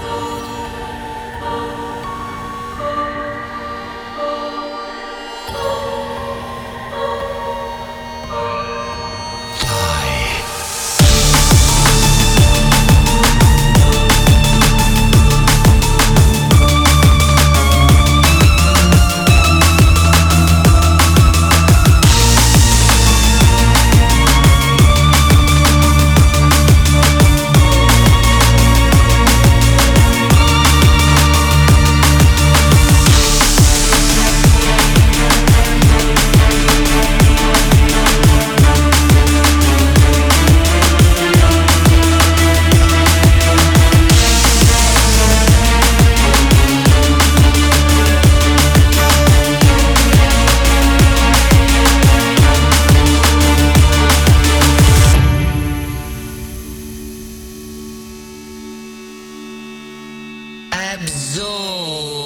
Oh. Absorb.